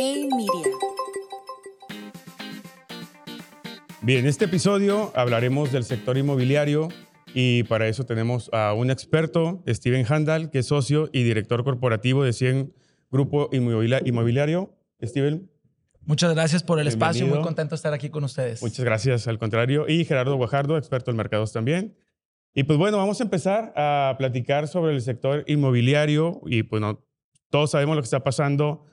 A-Media. Bien, en este episodio hablaremos del sector inmobiliario y para eso tenemos a un experto, Steven Handal, que es socio y director corporativo de 100 Grupo Inmobiliario. Steven. Muchas gracias por el espacio, muy contento de estar aquí con ustedes. Muchas gracias, al contrario. Y Gerardo Guajardo, experto en mercados también. Y pues bueno, vamos a empezar a platicar sobre el sector inmobiliario y pues no, todos sabemos lo que está pasando,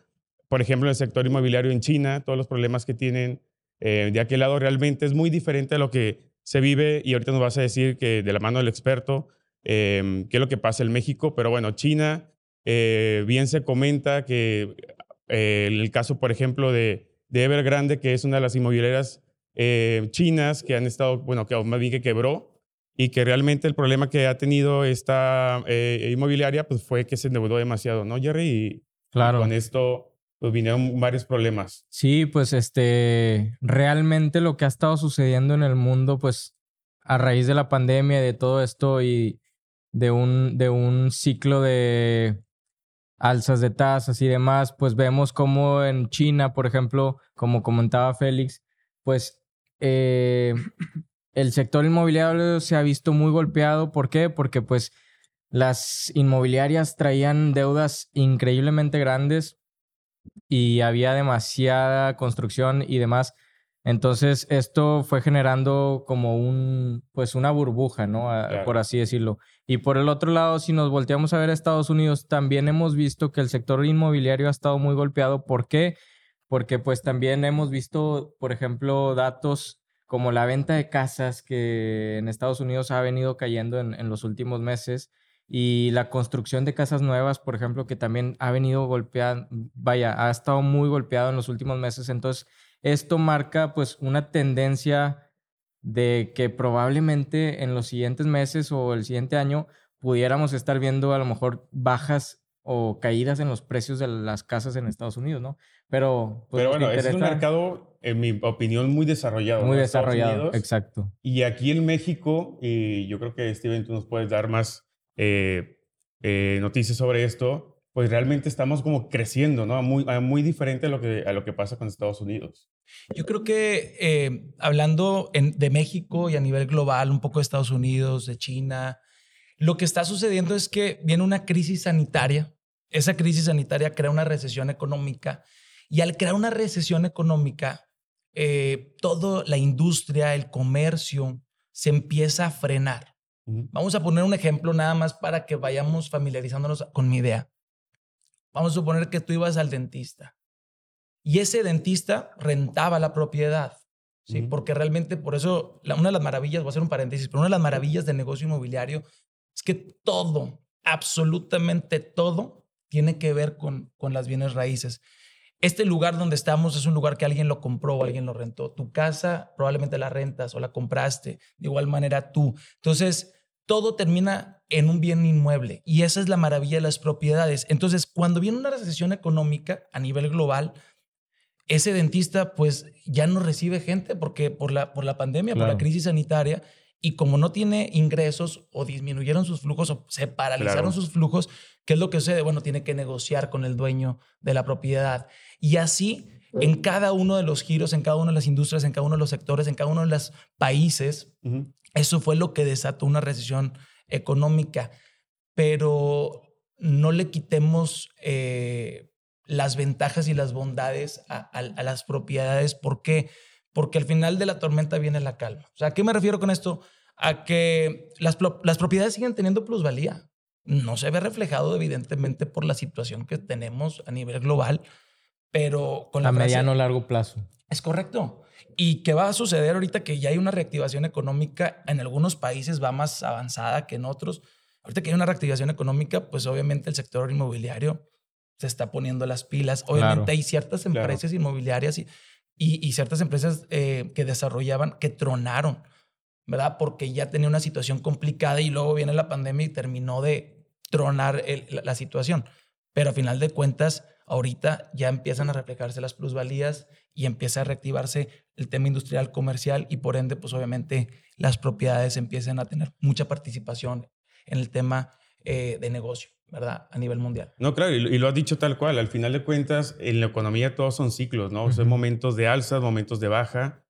por ejemplo, en el sector inmobiliario en China, todos los problemas que tienen eh, de aquel lado realmente es muy diferente a lo que se vive y ahorita nos vas a decir que de la mano del experto em, qué es lo que pasa en México, pero bueno, China, eh, bien se comenta que eh, el caso, por ejemplo, de, de, Evergrande, que es una de las inmobiliarias chinas que han estado, bueno, que más bien que quebró y que realmente el problema que ha tenido esta inmobiliaria pues fue que se endeudó demasiado, ¿no, Jerry? Y claro. con esto pues vinieron varios problemas. Sí, pues este, realmente lo que ha estado sucediendo en el mundo, pues a raíz de la pandemia, de todo esto y de un, de un ciclo de alzas de tasas y demás, pues vemos como en China, por ejemplo, como comentaba Félix, pues eh, el sector inmobiliario se ha visto muy golpeado. ¿Por qué? Porque pues las inmobiliarias traían deudas increíblemente grandes y había demasiada construcción y demás. Entonces, esto fue generando como un, pues una burbuja, ¿no? Por así decirlo. Y por el otro lado, si nos volteamos a ver a Estados Unidos, también hemos visto que el sector inmobiliario ha estado muy golpeado. ¿Por qué? Porque pues también hemos visto, por ejemplo, datos como la venta de casas que en Estados Unidos ha venido cayendo en, en los últimos meses y la construcción de casas nuevas, por ejemplo, que también ha venido golpeando, vaya, ha estado muy golpeado en los últimos meses. Entonces, esto marca pues una tendencia de que probablemente en los siguientes meses o el siguiente año pudiéramos estar viendo a lo mejor bajas o caídas en los precios de las casas en Estados Unidos, ¿no? Pero, pues, Pero bueno, es un mercado, en mi opinión, muy desarrollado. Muy desarrollado, exacto. Y aquí en México, y yo creo que Steven, tú nos puedes dar más eh, eh, noticias sobre esto, pues realmente estamos como creciendo, ¿no? Muy, muy diferente a lo, que, a lo que pasa con Estados Unidos. Yo creo que eh, hablando de México y a nivel global, un poco de Estados Unidos, de China, lo que está sucediendo es que viene una crisis sanitaria. Esa crisis sanitaria crea una recesión económica y al crear una recesión económica, eh, toda la industria, el comercio se empieza a frenar. Vamos a poner un ejemplo nada más para que vayamos familiarizándonos con mi idea. Vamos a suponer que tú ibas al dentista y ese dentista rentaba la propiedad, ¿sí? Porque realmente por eso una de las maravillas, voy a hacer un paréntesis, pero una de las maravillas del negocio inmobiliario es que todo, absolutamente todo, tiene que ver con, con las bienes raíces. Este lugar donde estamos es un lugar que alguien lo compró o alguien lo rentó. Tu casa probablemente la rentas o la compraste. De igual manera tú. Entonces, todo termina en un bien inmueble y esa es la maravilla de las propiedades. Entonces, cuando viene una recesión económica a nivel global, ese dentista pues ya no recibe gente porque por la, por la pandemia, por la crisis sanitaria, y como no tiene ingresos o disminuyeron sus flujos o se paralizaron sus flujos, ¿qué es lo que sucede? Bueno, tiene que negociar con el dueño de la propiedad. Y así, en cada uno de los giros, en cada una de las industrias, en cada uno de los sectores, en cada uno de los países, eso fue lo que desató una recesión económica. Pero no le quitemos eh, las ventajas y las bondades a, las propiedades. ¿Por qué? Porque al final de la tormenta viene la calma. O sea, ¿a qué me refiero con esto? A que las, las propiedades siguen teniendo plusvalía. No se ve reflejado, evidentemente, por la situación que tenemos a nivel global, pero con la... A mediano o largo plazo. Es correcto. ¿Y qué va a suceder ahorita que ya hay una reactivación económica? En algunos países va más avanzada que en otros. Ahorita que hay una reactivación económica, pues obviamente el sector inmobiliario se está poniendo las pilas. Obviamente hay ciertas empresas inmobiliarias y, y, ciertas empresas eh, que desarrollaban, que tronaron, ¿verdad? Porque ya tenía una situación complicada y luego viene la pandemia y terminó de tronar la situación. Pero a final de cuentas, ahorita ya empiezan a reflejarse las plusvalías y empieza a reactivarse el tema industrial comercial y por ende, pues obviamente las propiedades empiezan a tener mucha participación en el tema eh, de negocio. ¿verdad? A nivel mundial. No, claro, y, lo has dicho tal cual. Al final de cuentas, en la economía todos son ciclos, ¿no? Son momentos de alza, momentos de baja.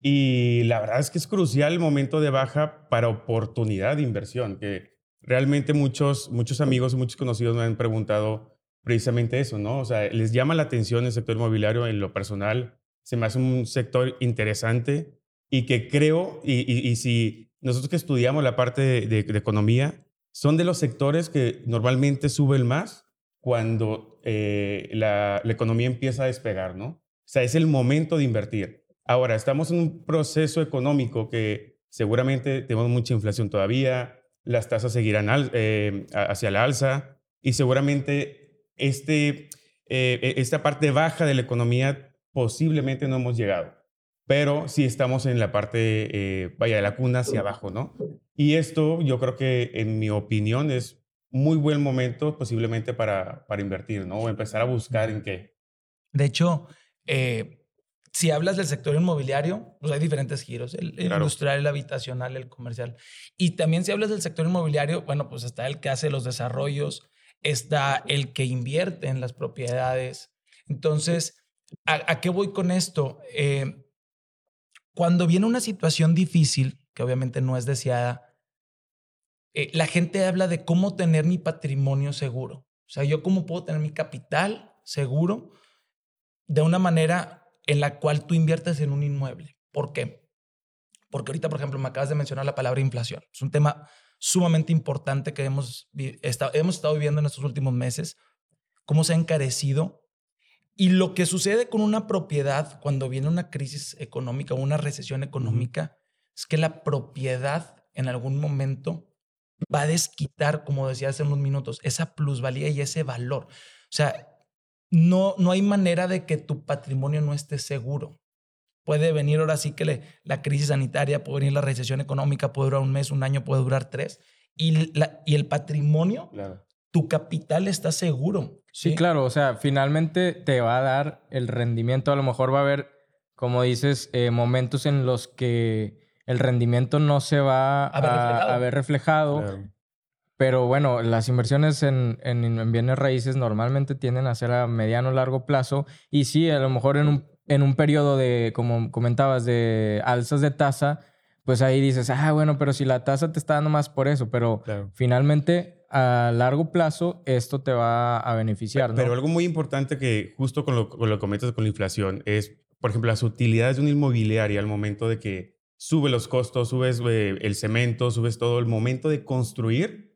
Y la verdad es que es crucial el momento de baja para oportunidad de inversión, que realmente muchos, muchos amigos y muchos conocidos me han preguntado precisamente eso, ¿no? O sea, les llama la atención el sector inmobiliario en lo personal. Se me hace un sector interesante y que creo, y, si nosotros que estudiamos la parte de, economía, son de los sectores que normalmente suben más cuando eh, la, la economía empieza a despegar, ¿no? O sea, es el momento de invertir. Ahora, estamos en un proceso económico que seguramente tenemos mucha inflación todavía, las tasas seguirán eh, hacia la alza y seguramente este, eh, e, esta parte baja de la economía posiblemente no hemos llegado, pero sí estamos en la parte, eh, vaya, de la cuna hacia abajo, ¿no? Y esto yo creo que, en mi opinión, es muy buen momento posiblemente para, para invertir, ¿no? O empezar a buscar en qué. De hecho, eh, si hablas del sector inmobiliario, pues hay diferentes giros, el, industrial, el habitacional, el comercial. Y también si hablas del sector inmobiliario, bueno, pues está el que hace los desarrollos, está el que invierte en las propiedades. Entonces, ¿a, qué voy con esto? Eh, cuando viene una situación difícil, que obviamente no es deseada, eh, la gente habla de cómo tener mi patrimonio seguro. O sea, yo cómo puedo tener mi capital seguro de una manera en la cual tú inviertes en un inmueble. ¿Por qué? Porque ahorita, por ejemplo, me acabas de mencionar la palabra inflación. Es un tema sumamente importante que hemos, hemos estado viviendo en estos últimos meses, cómo se ha encarecido. Y lo que sucede con una propiedad cuando viene una crisis económica o una recesión económica es que la propiedad en algún momento va a desquitar, como decía hace unos minutos, esa plusvalía y ese valor. O sea, no, no hay manera de que tu patrimonio no esté seguro. Puede venir ahora sí que la crisis sanitaria, puede venir la recesión económica, puede durar un mes, un año, puede durar tres. Y, y el patrimonio, tu capital está seguro. ¿sí? claro. O sea, finalmente te va a dar el rendimiento. A lo mejor va a haber, como dices, eh, momentos en los que el rendimiento no se va a ver reflejado. Pero bueno, las inversiones en, en, bienes raíces normalmente tienden a ser a mediano o largo plazo. Y sí, a lo mejor en un, en un periodo de, como comentabas, de alzas de tasa, pues ahí dices, ah, bueno, pero si la tasa te está dando más por eso, pero finalmente a largo plazo esto te va a beneficiar. Pero, algo muy importante que justo con lo, con lo que comentas con la inflación es, por ejemplo, las utilidades de una inmobiliaria al momento de que sube los costos, subes eh, el cemento, subes todo, el momento de construir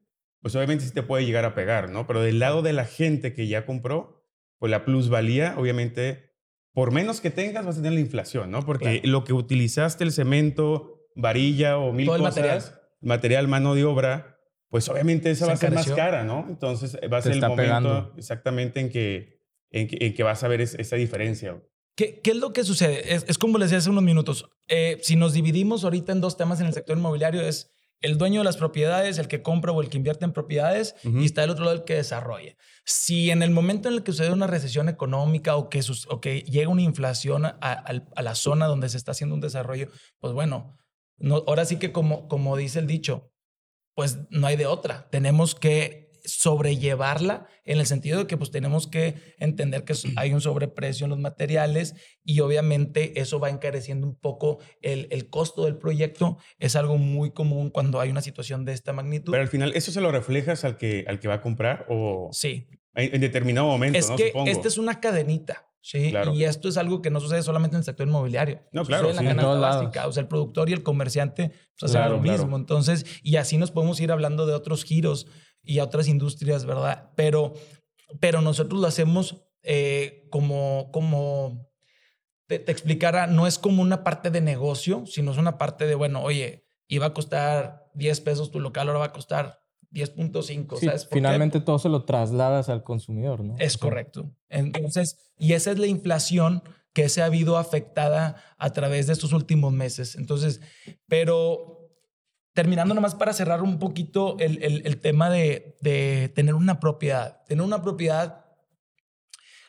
pues obviamente sí te puede llegar a pegar, ¿no? Pero del lado de la gente que ya compró, pues la plusvalía, obviamente, por menos que tengas, vas a tener la inflación, ¿no? Porque lo que utilizaste, el cemento, varilla o mil cosas, material. material, mano de obra, pues obviamente esa va a ser más cara, ¿no? Entonces va a ser el momento exactamente en que, en que, vas a ver esa diferencia. ¿Qué, ¿Qué, es lo que sucede? Es, como les decía hace unos minutos. Eh, si nos dividimos ahorita en dos temas en el sector inmobiliario, es el dueño de las propiedades, el que compra o el que invierte en propiedades, y está el otro lado el que desarrolla. Si en el momento en el que sucede una recesión económica o que, sus, o que llega una inflación a, la zona donde se está haciendo un desarrollo, pues bueno, no, ahora sí que como, como dice el dicho, pues no hay de otra. Tenemos que sobrellevarla en el sentido de que pues tenemos que entender que hay un sobreprecio en los materiales y obviamente eso va encareciendo un poco el, el costo del proyecto. Es algo muy común cuando hay una situación de esta magnitud. Pero al final, ¿eso se lo reflejas al que, al que va a comprar o...? Sí. En, determinado momento, Es que esta es una cadenita. Sí, y esto es algo que no sucede solamente en el sector inmobiliario. No, claro. Sucede en la canasta básica. O sea, el productor y el comerciante pues, hacen lo mismo. Entonces, y así nos podemos ir hablando de otros giros y a otras industrias, ¿verdad? Pero, pero nosotros lo hacemos eh, como, como te, explicara, no es como una parte de negocio, sino es una parte de, bueno, oye, iba a costar 10 pesos tu local, ahora va a costar 10.5. Sí, finalmente todo se lo trasladas al consumidor, ¿no? Es correcto. Entonces, y esa es la inflación que se ha habido afectada a través de estos últimos meses. Entonces, pero terminando nomás para cerrar un poquito el, el, tema de, de, tener una propiedad. Tener una propiedad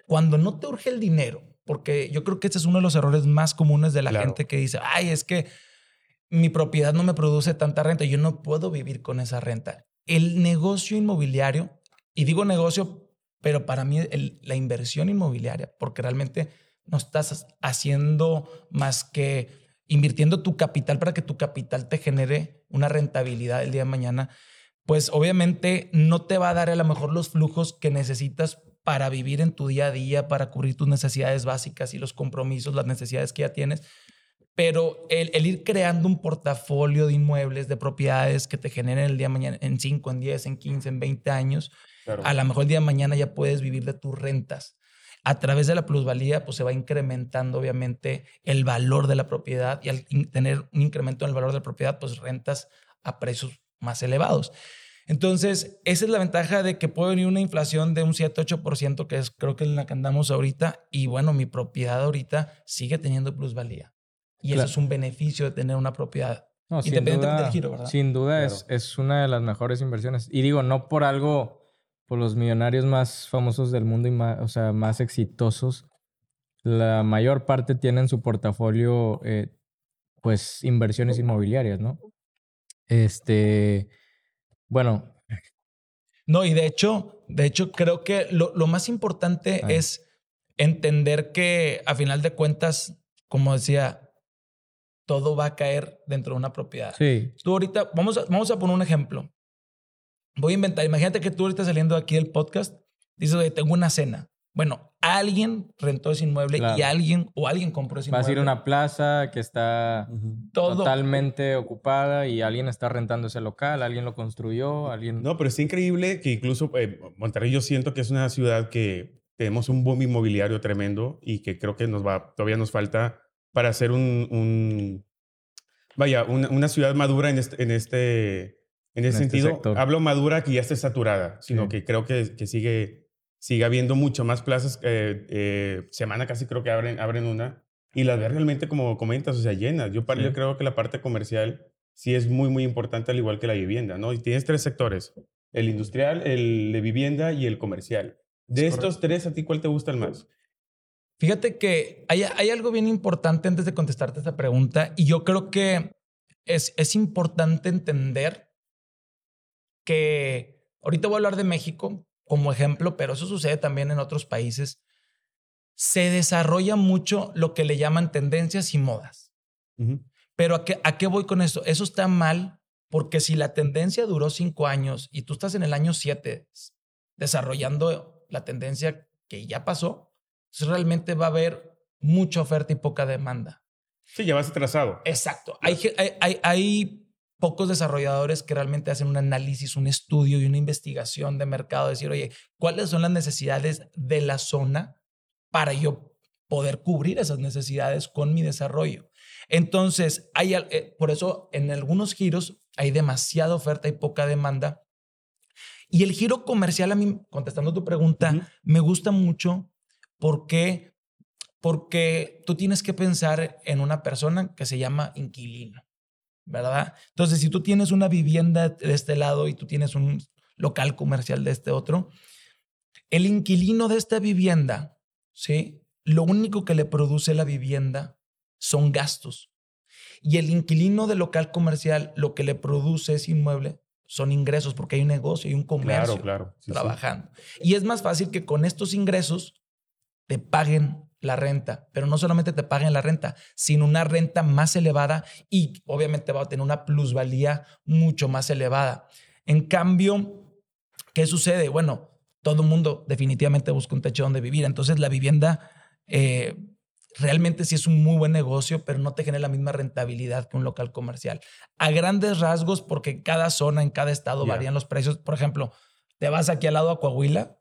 cuando no te urge el dinero, porque yo creo que este es uno de los errores más comunes de la gente que dice, ay, es que mi propiedad no me produce tanta renta, yo no puedo vivir con esa renta. El negocio inmobiliario Y digo negocio, pero para mí la inversión inmobiliaria, porque realmente no estás haciendo más que invirtiendo tu capital para que tu capital te genere una rentabilidad el día de mañana, pues obviamente no te va a dar a lo mejor los flujos que necesitas para vivir en tu día a día, para cubrir tus necesidades básicas y los compromisos, las necesidades que ya tienes. Pero el, ir creando un portafolio de inmuebles, de propiedades que te generen el día de mañana en 5, en 10, en 15, en 20 años, a lo mejor el día de mañana ya puedes vivir de tus rentas. A través de la plusvalía, pues se va incrementando obviamente el valor de la propiedad y al tener un incremento en el valor de la propiedad, pues rentas a precios más elevados. Entonces, esa es la ventaja de que puede venir una inflación de un 7-8%, que es creo que es la que andamos ahorita, y bueno, mi propiedad ahorita sigue teniendo plusvalía. Y eso es un beneficio de tener una propiedad. independientemente del giro, ¿verdad? Sin duda es, es una de las mejores inversiones. Y digo, no por algo, los millonarios más famosos del mundo y más, o sea, más exitosos, la mayor parte tienen su portafolio, eh, pues, inversiones inmobiliarias, ¿no? Este bueno. No, y de hecho, de hecho, creo que lo, más importante es entender que a final de cuentas, como decía, todo va a caer dentro de una propiedad. Sí. Tú ahorita, vamos a, vamos a poner un ejemplo. Voy a inventar, imagínate que tú ahorita saliendo aquí del podcast, dices, oye, tengo una cena. Bueno, alguien rentó ese inmueble y alguien o alguien compró ese inmueble. Vas a ir a una plaza que está totalmente ocupada y alguien está rentando ese local, alguien lo construyó, alguien... No, pero es increíble que incluso eh, Monterrey yo siento que es una ciudad que tenemos un boom inmobiliario tremendo y que creo que nos va, todavía nos falta para hacer un, vaya, una, ciudad madura en este, en este, en ese este sentido. Hablo madura que ya esté saturada, sino que creo que, que sigue sigue habiendo mucho más plazas. Eh, eh, semana casi creo que abren, abren una y las ve realmente como comentas, o sea, llenas. Yo, yo creo que la parte comercial sí es muy, muy importante, al igual que la vivienda, ¿no? Y tienes tres sectores, el industrial, el de vivienda y el comercial. De estos tres, ¿a ti cuál te gusta el más? Fíjate que hay, hay, algo bien importante antes de contestarte esta pregunta y yo creo que es, es importante entender que ahorita voy a hablar de México, como ejemplo, pero eso sucede también en otros países, se desarrolla mucho lo que le llaman tendencias y modas. Pero ¿a qué, ¿a qué voy con eso? Eso está mal porque si la tendencia duró cinco años y tú estás en el año siete desarrollando la tendencia que ya pasó, realmente va a haber mucha oferta y poca demanda. Sí, ya vas atrasado. Exacto. Hay, hay, hay pocos desarrolladores que realmente hacen un análisis, un estudio y una investigación de mercado, decir, oye, ¿cuáles son las necesidades de la zona para yo poder cubrir esas necesidades con mi desarrollo? Entonces, hay, eh, por eso en algunos giros hay demasiada oferta y poca demanda. Y el giro comercial, a mí, contestando tu pregunta, me gusta mucho porque, porque tú tienes que pensar en una persona que se llama inquilino. ¿Verdad? Entonces, si tú tienes una vivienda de este lado y tú tienes un local comercial de este otro, el inquilino de esta vivienda, ¿sí? Lo único que le produce la vivienda son gastos. Y el inquilino del local comercial, lo que le produce ese inmueble son ingresos, porque hay un negocio y un comercio claro, trabajando. Y es más fácil que con estos ingresos te paguen la renta, pero no solamente te paguen la renta, sino una renta más elevada y obviamente va a tener una plusvalía mucho más elevada. En cambio, ¿qué sucede? Bueno, todo el mundo definitivamente busca un techo donde vivir, entonces la vivienda eh, realmente sí es un muy buen negocio, pero no te genera la misma rentabilidad que un local comercial. A grandes rasgos, porque cada zona, en cada estado varían los precios. Por ejemplo, te vas aquí al lado a Coahuila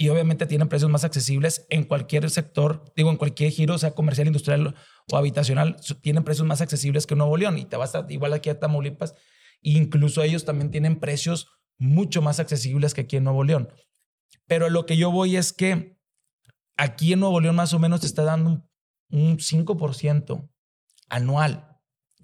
y obviamente tienen precios más accesibles en cualquier sector, digo, en cualquier giro, sea comercial, industrial o habitacional, tienen precios más accesibles que Nuevo León y te vas a, igual aquí a Tamaulipas, e incluso ellos también tienen precios mucho más accesibles que aquí en Nuevo León. Pero lo que yo voy es que aquí en Nuevo León más o menos te está dando un, un 5% anual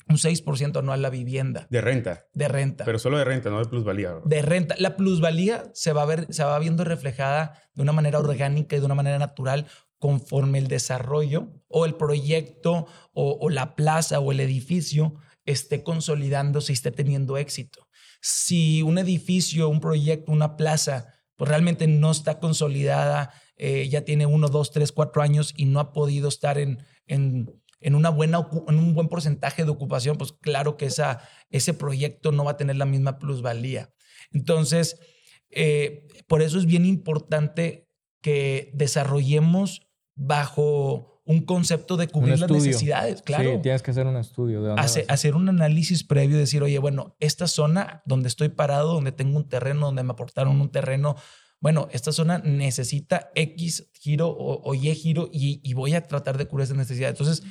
un 6% anual la vivienda. De renta. De renta. Pero solo de renta, no de plusvalía. De renta. La plusvalía se va, a ver, se va viendo reflejada de una manera orgánica y de una manera natural conforme el desarrollo o el proyecto o, o la plaza o el edificio esté consolidándose y esté teniendo éxito. Si un edificio, un proyecto, una plaza pues realmente no está consolidada, eh, ya tiene uno, dos, tres, cuatro años y no ha podido estar en, en, en, una buena, en un buen porcentaje de ocupación, pues claro que esa, ese proyecto no va a tener la misma plusvalía. Entonces, eh, por eso es bien importante que desarrollemos bajo un concepto de cubrir las necesidades, claro. Sí, tienes que hacer un estudio. De hacer un análisis previo, decir, oye, bueno, esta zona donde estoy parado, donde tengo un terreno, donde me aportaron un terreno, bueno, esta zona necesita X giro o, Y giro y, voy a tratar de cubrir esa necesidad. Entonces,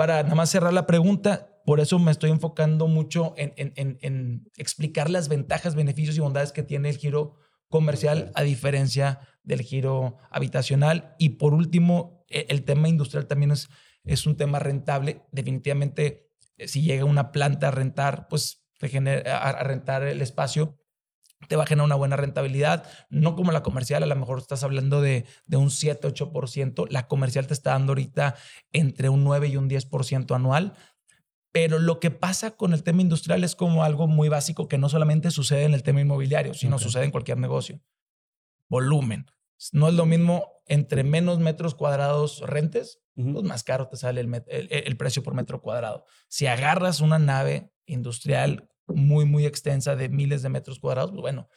para nada más cerrar la pregunta, por eso me estoy enfocando mucho en, en, en explicar las ventajas, beneficios y bondades que tiene el giro comercial a diferencia del giro habitacional. Y por último, e, el tema industrial también es, es un tema rentable. Definitivamente, eh, si llega una planta a rentar, pues a rentar el espacio, te va a generar una buena rentabilidad, no como la comercial, a lo mejor estás hablando de, de un 7, 8%, la comercial te está dando ahorita entre un 9 y un 10% anual, pero lo que pasa con el tema industrial es como algo muy básico que no solamente sucede en el tema inmobiliario, sino sucede en cualquier negocio. Volumen. No es lo mismo entre menos metros cuadrados rentes, pues más caro te sale el, precio por metro cuadrado. Si agarras una nave industrial muy, muy extensa de miles de metros cuadrados, pues bueno,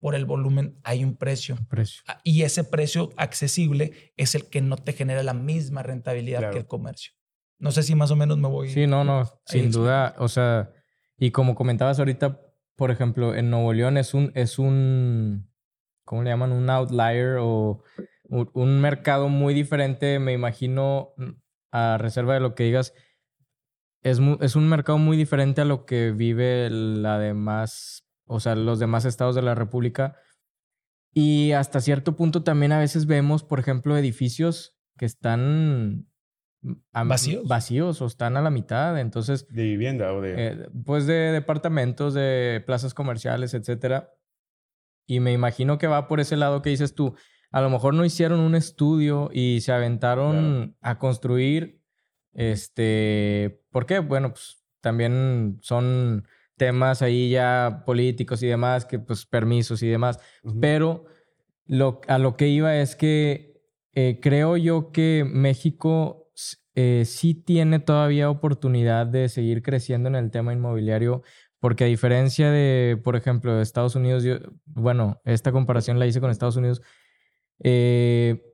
por el volumen hay un precio. precio. Ah, y ese precio accesible es el que no te genera la misma rentabilidad que el comercio. No sé si más o menos me voy. Sí, no, no, sin duda. O sea, y como comentabas ahorita, por ejemplo, en Nuevo León es un, es un, ¿cómo le llaman? Un outlier o un mercado muy diferente, me imagino, a reserva de lo que digas, es, es un mercado muy diferente a lo que vive la demás, o sea, los demás estados de la República. Y hasta cierto punto también a veces vemos, por ejemplo, edificios que están vacíos. Vacíos o están a la mitad. Entonces. De vivienda o de. Eh, pues de departamentos, de plazas comerciales, etcétera. Y me imagino que va por ese lado que dices tú. A lo mejor no hicieron un estudio y se aventaron a construir. Este. ¿Por qué? Bueno, pues también son temas ahí ya políticos y demás, que pues permisos y demás. Pero lo, a lo que iba es que eh, creo yo que México eh, sí tiene todavía oportunidad de seguir creciendo en el tema inmobiliario porque a diferencia de, por ejemplo, Estados Unidos, yo, bueno, esta comparación la hice con Estados Unidos, eh,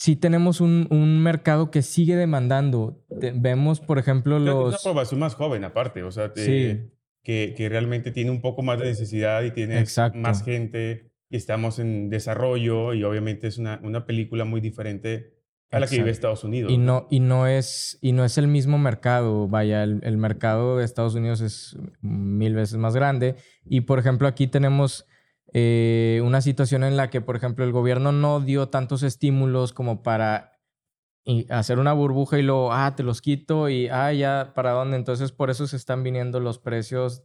sí tenemos un, un, mercado que sigue demandando. vemos, por ejemplo, los... Es una población más joven aparte, o sea, que, que, realmente tiene un poco más de necesidad y tiene más gente y estamos en desarrollo y obviamente es una, una película muy diferente a la que vive Estados Unidos. Y no, y no, es, y no es el mismo mercado. Vaya, el, el, mercado de Estados Unidos es mil veces más grande. Y por ejemplo, aquí tenemos eh, una situación en la que, por ejemplo, el gobierno no dio tantos estímulos como para hacer una burbuja y luego, ah, te los quito y, ah, ya, ¿para dónde? Entonces, por eso se están viniendo los precios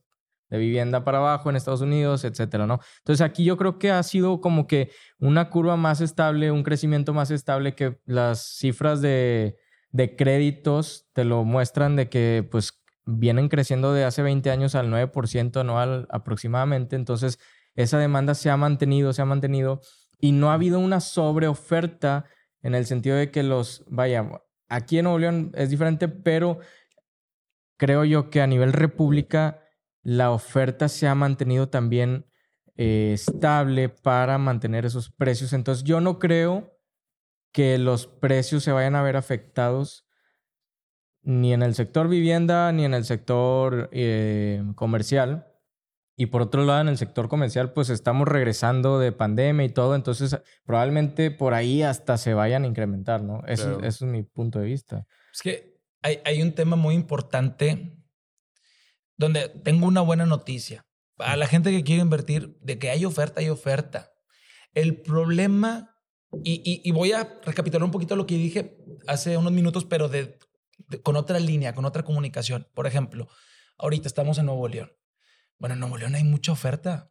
de vivienda para abajo en Estados Unidos, etcétera, ¿no? Entonces aquí yo creo que ha sido como que una curva más estable, un crecimiento más estable que las cifras de, de créditos te lo muestran de que pues vienen creciendo de hace 20 años al 9% anual aproximadamente, entonces esa demanda se ha mantenido, se ha mantenido y no ha habido una sobreoferta en el sentido de que los, vaya, aquí en Nuevo León es diferente, pero creo yo que a nivel república la oferta se ha mantenido también eh, estable para mantener esos precios. Entonces yo no creo que los precios se vayan a ver afectados ni en el sector vivienda ni en el sector eh, comercial. Y por otro lado, en el sector comercial, pues estamos regresando de pandemia y todo, entonces probablemente por ahí hasta se vayan a incrementar, ¿no? Eso, es mi punto de vista. Es que hay, hay un tema muy importante donde tengo una buena noticia. A la gente que quiere invertir, de que hay oferta, hay oferta. El problema, y, voy a recapitular un poquito lo que dije hace unos minutos, pero de, con otra línea, con otra comunicación. Por ejemplo, ahorita estamos en Nuevo León. Bueno, en Nuevo León hay mucha oferta,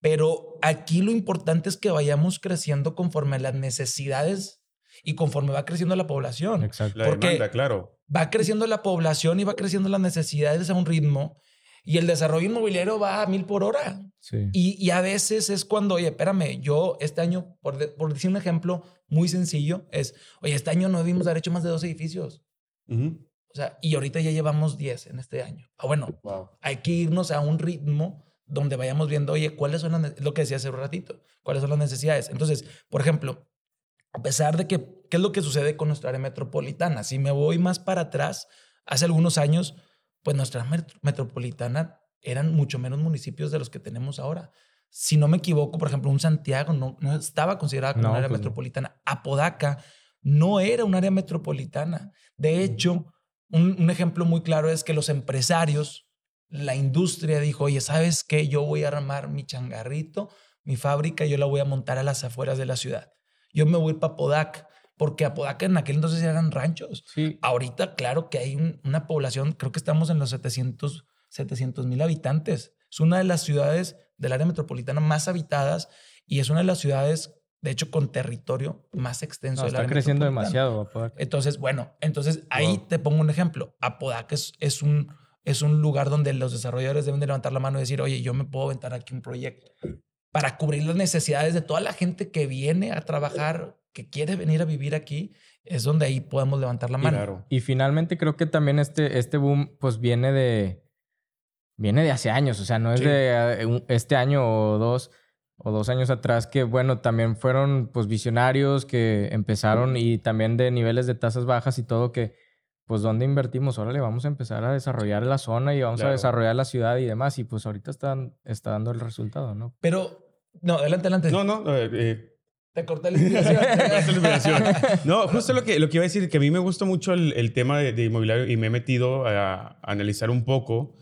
pero aquí lo importante es que vayamos creciendo conforme a las necesidades y conforme va creciendo la población. Exacto. La demanda, claro va creciendo la población y va creciendo las necesidades a un ritmo Y el desarrollo inmobiliario va a mil por hora. Sí. Y, y a veces es cuando, oye, espérame, yo este año, por, de- por decir un ejemplo muy sencillo, es, oye, este año no debimos haber hecho más de dos edificios. O sea, y ahorita ya llevamos 10 en este año. Ah, bueno, Wow. hay que irnos a un ritmo donde vayamos viendo, oye, cuáles son las, lo que decía hace un ratito, cuáles son las necesidades. Entonces, por ejemplo, a pesar de que, ¿qué es lo que sucede con nuestra área metropolitana? Si me voy más para atrás, hace algunos años, pues nuestra met- metropolitana eran mucho menos municipios de los que tenemos ahora. Si no me equivoco, por ejemplo, un Santiago no, no estaba considerada como No, un área pues no. metropolitana. Apodaca no era un área metropolitana. De hecho, un, un ejemplo muy claro es que los empresarios, la industria dijo, oye, ¿sabes qué? Yo voy a armar mi changarrito, mi fábrica, yo la voy a montar a las afueras de la ciudad. Yo me voy para Apodaca, porque Apodaca en aquel entonces eran ranchos. Sí, Ahorita, claro que hay un- una población, creo que estamos en los 700 mil habitantes. Es una de las ciudades del área metropolitana más habitadas y es una de las ciudades, de hecho, con territorio más extenso no, del está área creciendo demasiado. Apodaca. Entonces, bueno, entonces ahí Wow. te pongo un ejemplo. Apodaca es, es, un, es un lugar donde los desarrolladores deben de levantar la mano y decir, oye, yo me puedo aventar aquí un proyecto para cubrir las necesidades de toda la gente que viene a trabajar, que quiere venir a vivir aquí. Es donde ahí podemos levantar la mano. Claro. Y finalmente creo que también este, este boom pues viene de viene de hace años, o sea, no es Sí. de eh, este año o dos o dos años atrás que bueno, también fueron pues visionarios que empezaron y también de niveles de tasas bajas y todo que pues dónde invertimos, órale, vamos a empezar a desarrollar la zona y vamos a desarrollar la ciudad y demás y pues ahorita están está dando el resultado, ¿no? Pero, no, adelante, adelante. No, no, eh, eh, Te corté la inspiración. Cortaste la inspiración. No, justo lo que, lo que iba a decir, que a mí me gusta mucho el, el tema de, de inmobiliario y me he metido a, a analizar un poco.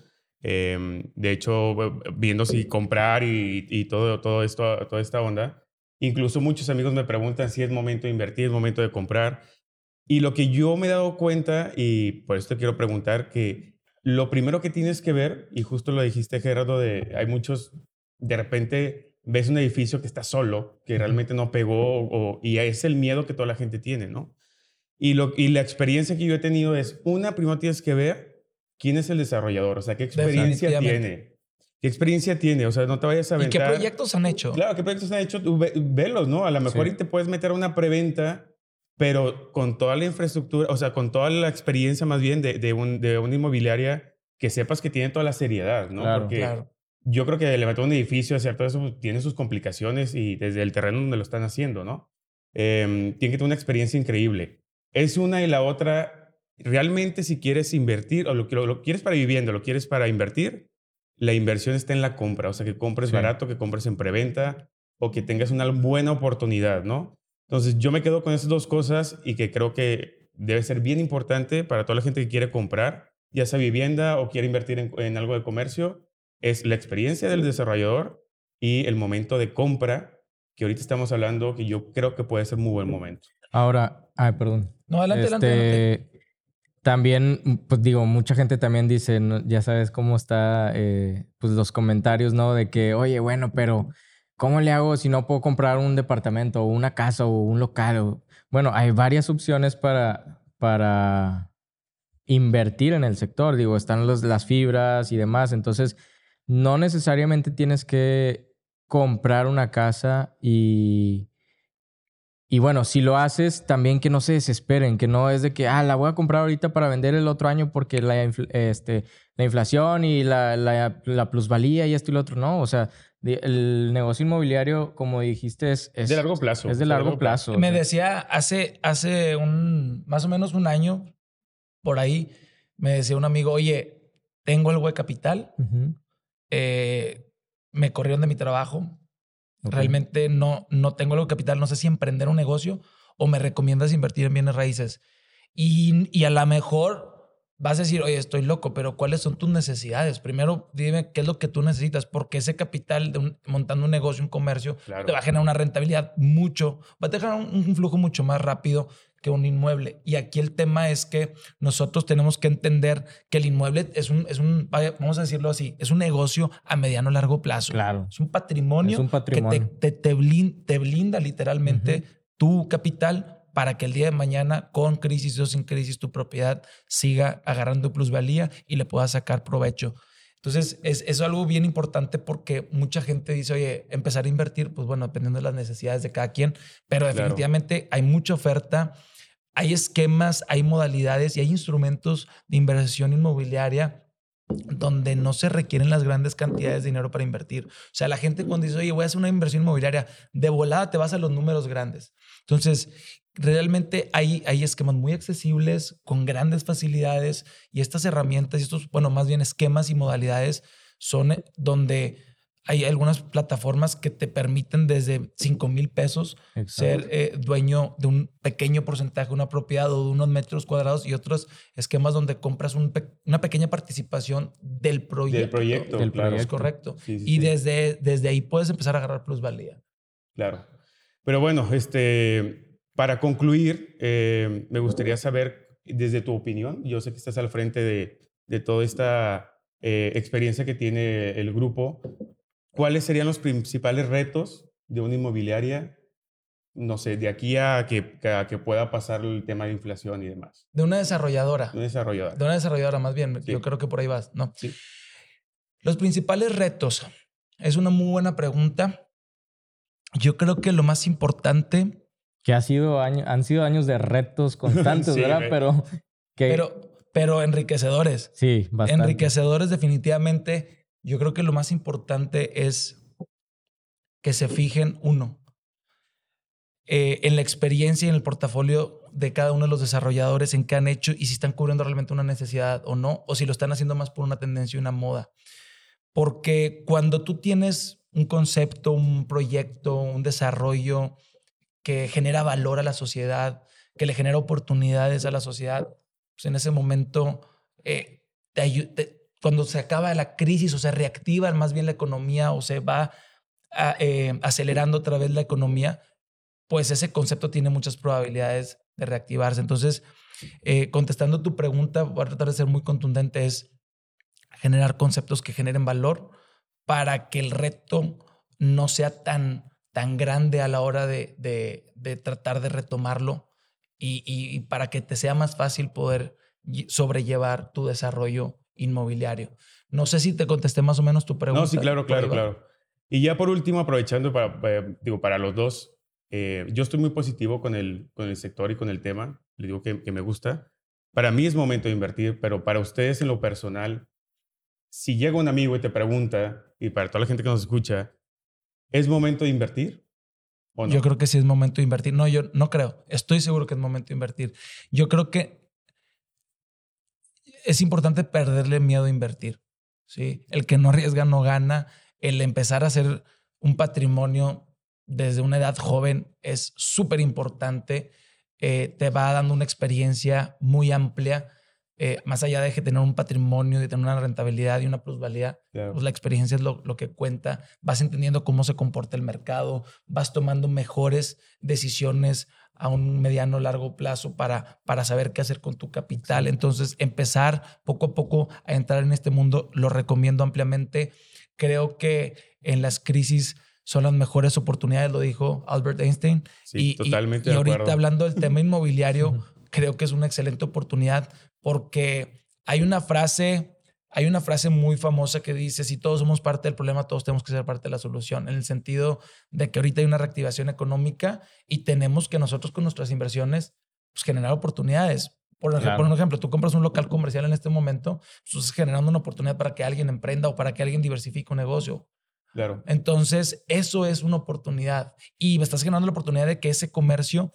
Eh, de hecho, viendo si comprar y, y todo, todo esto, toda esta onda. Incluso muchos amigos me preguntan si es momento de invertir, es momento de comprar. Y lo que yo me he dado cuenta, y por esto quiero preguntar, que lo primero que tienes que ver, y justo lo dijiste Gerardo, de, hay muchos, de repente ves un edificio que está solo, que realmente no pegó, o- y es el miedo que toda la gente tiene, ¿no? Y, lo, y la experiencia que yo he tenido es, una, primero tienes que ver quién es el desarrollador, o sea, qué experiencia tiene. ¿Qué experiencia tiene? O sea, no te vayas a ¿Y qué aventar... proyectos han hecho? Claro, ¿qué proyectos han hecho? Tú ve- velos, ¿no? A lo mejor Sí. y te puedes meter a una preventa, pero con toda la infraestructura, o sea, con toda la experiencia más bien de, de, un, de una inmobiliaria que sepas que tiene toda la seriedad, ¿no? Claro. Porque Claro. yo creo que levantar un edificio, hacer todo eso, pues, tiene sus complicaciones y desde el terreno donde lo están haciendo, ¿no? Em, tiene que tener una experiencia increíble. Es una y la otra, realmente si quieres invertir, o lo, lo, lo quieres para vivienda, lo quieres para invertir, la inversión está en la compra, o sea, que compres Sí. barato, que compres en preventa o que tengas una buena oportunidad, ¿no? Entonces yo me quedo con esas dos cosas y que creo que debe ser bien importante para toda la gente que quiere comprar, ya sea vivienda o quiere invertir en, en algo de comercio, es la experiencia del desarrollador y el momento de compra, que ahorita estamos hablando, que yo creo que puede ser muy buen momento. Ahora, ay, perdón. No, adelante, adelante, adelante. También, pues digo, mucha gente también dice, ya sabes cómo está, eh, pues los comentarios, ¿no? De que, oye, bueno, pero ¿cómo le hago si no puedo comprar un departamento o una casa o un local? Bueno, hay varias opciones para, para invertir en el sector. Digo, están los, las fibras y demás. Entonces, no necesariamente tienes que comprar una casa y... Y bueno, si lo haces, también que no se desesperen, que no es de que, ah, la voy a comprar ahorita para vender el otro año porque la, infl- este, la inflación y la, la, la plusvalía y esto y lo otro. No, o sea, el negocio inmobiliario, como dijiste, es, es de largo plazo. Es de largo plazo. Me decía hace, hace un, más o menos un año, por ahí, me decía un amigo, oye, tengo algo de capital, eh, me corrieron de mi trabajo, realmente no, no tengo algo de capital, no sé si emprender un negocio o me recomiendas invertir en bienes raíces. Y, y a lo mejor vas a decir, oye, estoy loco, pero ¿cuáles son tus necesidades? Primero, dime qué es lo que tú necesitas, porque ese capital de un- montando un negocio, un comercio, Claro. te va a generar una rentabilidad mucho, va a dejar un, un flujo mucho más rápido que un inmueble. Y aquí el tema es que nosotros tenemos que entender que el inmueble es un, es un vamos a decirlo así, es un negocio a mediano largo plazo. Claro. Es un patrimonio, Es un patrimonio. que te, te, te blin- te blinda literalmente tu capital para que el día de mañana, con crisis o sin crisis, tu propiedad siga agarrando plusvalía y le puedas sacar provecho. Entonces, es, es algo bien importante porque mucha gente dice, oye, empezar a invertir, pues bueno, dependiendo de las necesidades de cada quien, pero Claro. definitivamente hay mucha oferta, hay esquemas, hay modalidades y hay instrumentos de inversión inmobiliaria donde no se requieren las grandes cantidades de dinero para invertir. O sea, la gente cuando dice, oye, voy a hacer una inversión inmobiliaria, de volada te vas a los números grandes. Entonces, realmente hay, hay esquemas muy accesibles, con grandes facilidades, y estas herramientas, y estos, bueno, más bien esquemas y modalidades son eh, donde hay algunas plataformas que te permiten desde 5 mil pesos ser eh, dueño de un pequeño porcentaje una propiedad o de unos metros cuadrados y otros esquemas donde compras un pe- una pequeña participación del proyecto. Del proyecto, Del claro. Es correcto. Sí, sí, y sí. desde, desde ahí puedes empezar a agarrar plusvalía. Claro. Pero bueno, este, para concluir, eh, me gustaría saber, desde tu opinión, yo sé que estás al frente de, de toda esta eh, experiencia que tiene el grupo, ¿cuáles serían los principales retos de una inmobiliaria, no sé, de aquí a que, a que pueda pasar el tema de inflación y demás? De una desarrolladora. De una desarrolladora. De una desarrolladora, más bien. Sí. Yo creo que por ahí vas. No. Sí. Los principales retos. Es una muy buena pregunta. Yo creo que lo más importante, Que ha sido año- han sido años de retos constantes, Sí, ¿verdad? Pero que pero, pero enriquecedores. sí, bastante. Enriquecedores definitivamente. Yo creo que lo más importante es que se fijen, uno, eh, en la experiencia y en el portafolio de cada uno de los desarrolladores, en qué han hecho y si están cubriendo realmente una necesidad o no, o si lo están haciendo más por una tendencia y una moda. Porque cuando tú tienes un concepto, un proyecto, un desarrollo que genera valor a la sociedad, que le genera oportunidades a la sociedad, pues en ese momento, eh, te te- cuando se acaba la crisis o se reactiva más bien la economía o se va eh, acelerando otra vez la economía, pues ese concepto tiene muchas probabilidades de reactivarse. Entonces, eh, contestando tu pregunta, voy a tratar de ser muy contundente, es generar conceptos que generen valor para que el reto no sea tan, tan grande a la hora de, de- de tratar de retomarlo y, y- para que te sea más fácil poder lle- sobrellevar tu desarrollo inmobiliario. No sé si te contesté más o menos tu pregunta. No, sí, claro, claro, claro. Y ya por último, aprovechando para, eh, digo, para los dos, eh, yo estoy muy positivo con el, con el sector y con el tema. Le digo que, que me gusta. Para mí es momento de invertir, pero para ustedes en lo personal, si llega un amigo y te pregunta, y para toda la gente que nos escucha, ¿es momento de invertir? ¿O no? Yo creo que sí es momento de invertir. No, yo no creo. Estoy seguro que es momento de invertir. Yo creo que es importante perderle miedo a invertir. ¿sí? El que no arriesga no gana. El empezar a hacer un patrimonio desde una edad joven es súper importante. Eh, te va dando una experiencia muy amplia. Eh, más allá de que tener un patrimonio, de tener una rentabilidad y una plusvalía, pues la experiencia es lo, lo que cuenta. Vas entendiendo cómo se comporta el mercado, vas tomando mejores decisiones a un mediano largo plazo para, para saber qué hacer con tu capital. Entonces, empezar poco a poco a entrar en este mundo, lo recomiendo ampliamente. Creo que en las crisis son las mejores oportunidades, lo dijo Albert Einstein. Sí, y, totalmente y ahorita hablando del tema inmobiliario, creo que es una excelente oportunidad porque hay una frase, hay una frase muy famosa que dice, si todos somos parte del problema, todos tenemos que ser parte de la solución, en el sentido de que ahorita hay una reactivación económica y tenemos que nosotros con nuestras inversiones pues, generar oportunidades. Por, ej- Claro. por un ejemplo, tú compras un local comercial en este momento, pues estás generando una oportunidad para que alguien emprenda o para que alguien diversifique un negocio. Claro. Entonces, eso es una oportunidad y me estás generando la oportunidad de que ese comercio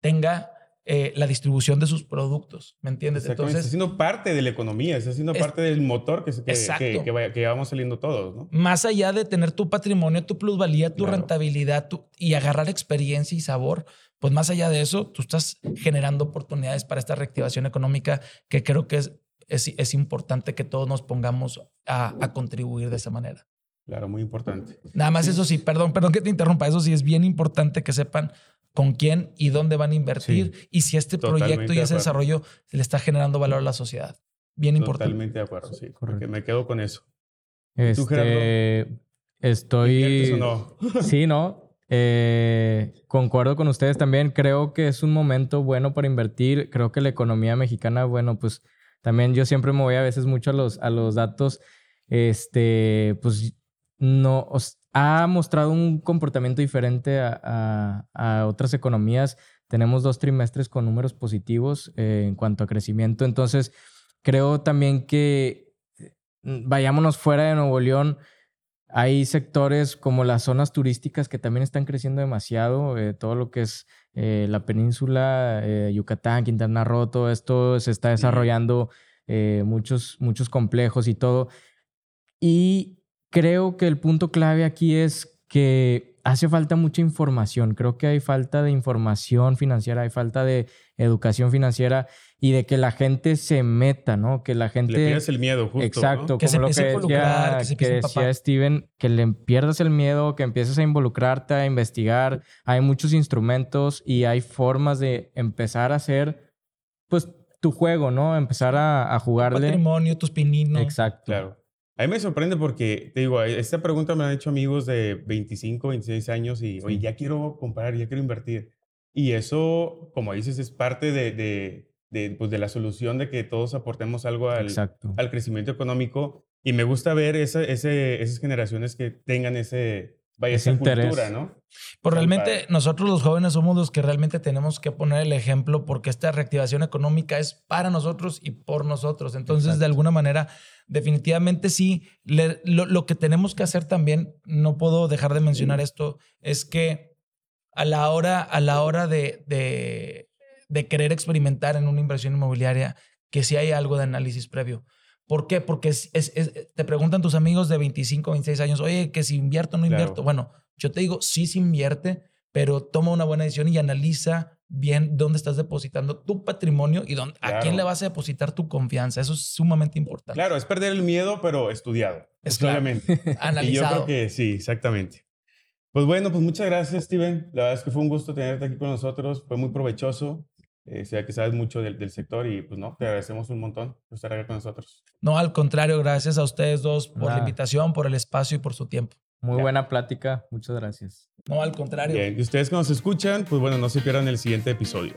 tenga eh, la distribución de sus productos, ¿me entiendes? Entonces, está siendo parte de la economía, está siendo Es- parte del motor que, que, Exacto. que, que vaya- que vamos saliendo todos, ¿no? más allá de tener tu patrimonio, tu plusvalía, tu Claro. rentabilidad tu- y agarrar experiencia y sabor, pues más allá de eso, tú estás generando oportunidades para esta reactivación económica que creo que es, es, es importante que todos nos pongamos a, a contribuir de esa manera. Claro, muy importante. Nada más eso sí, perdón, perdón que te interrumpa, eso sí es bien importante que sepan con quién y dónde van a invertir y si este Totalmente proyecto y ese desarrollo le está generando valor a la sociedad. Bien importante. Totalmente de acuerdo, sí. Correcto. Me quedo con eso. Este, Gerardo? estoy. ¿Inviertes o no? Sí, no. Eh, concuerdo con ustedes también. Creo que es un momento bueno para invertir. Creo que la economía mexicana, bueno, pues también yo siempre me voy a veces mucho a los, a los datos. este, pues no ha mostrado un comportamiento diferente a, otras economías. Tenemos dos trimestres con números positivos eh, en cuanto a crecimiento. Entonces, creo también que mm, vayámonos fuera de Nuevo León. Hay sectores como las zonas turísticas que también están creciendo demasiado. Eh, todo lo que es eh, la península, Yucatán, Quintana Roo, todo esto se está desarrollando muchos, muchos complejos y todo. Y creo que el punto clave aquí es que hace falta mucha información. Creo que hay falta de información financiera, hay falta de educación financiera y de que la gente se meta, ¿no? Que la gente... Le pierdas el miedo, justo. Exacto, que como se lo que decía, que, que decía Steven, que le pierdas el miedo, que empieces a involucrarte, a investigar. Hay muchos instrumentos y hay formas de empezar a hacer, pues, tu juego, ¿no? Empezar a, a jugarle. Tu patrimonio, tus pininos. Exacto. Claro. A mí me sorprende porque, te digo, esta pregunta me han hecho amigos de 25, 26 años y, oye, ya quiero comprar, ya quiero invertir. Y eso, como dices, es parte de, de, de, pues de la solución de que todos aportemos algo al, al crecimiento económico. Y me gusta ver esa, ese, esas generaciones que tengan ese, vaya, esa cultura, ¿no? Pues realmente nosotros los jóvenes somos los que realmente tenemos que poner el ejemplo porque esta reactivación económica es para nosotros y por nosotros. Entonces, de alguna manera, definitivamente sí, lo, que tenemos que hacer también, no puedo dejar de mencionar esto, es que a la hora, a la hora de, de, querer experimentar en una inversión inmobiliaria, que sí hay algo de análisis previo. ¿Por qué? Porque es, te preguntan tus amigos de 25, 26 años, oye, que si invierto o no invierto. Bueno, yo te digo, sí se invierte, pero toma una buena decisión y analiza bien dónde estás depositando tu patrimonio y dónde, a quién le vas a depositar tu confianza. Eso es sumamente importante. Claro, es perder el miedo, pero estudiado. Es Analizado. Y yo creo que sí, exactamente. Pues bueno, pues muchas gracias, Steven. La verdad es que fue un gusto tenerte aquí con nosotros. Fue muy provechoso. Eh, sea que sabes mucho del, del, sector y pues no, te agradecemos un montón por estar aquí con nosotros. No, al contrario, gracias a ustedes dos por la invitación, por el espacio y por su tiempo. Muy buena plática, muchas gracias. No, al contrario. Bien. Y ustedes que nos escuchan, pues bueno, no se pierdan el siguiente episodio.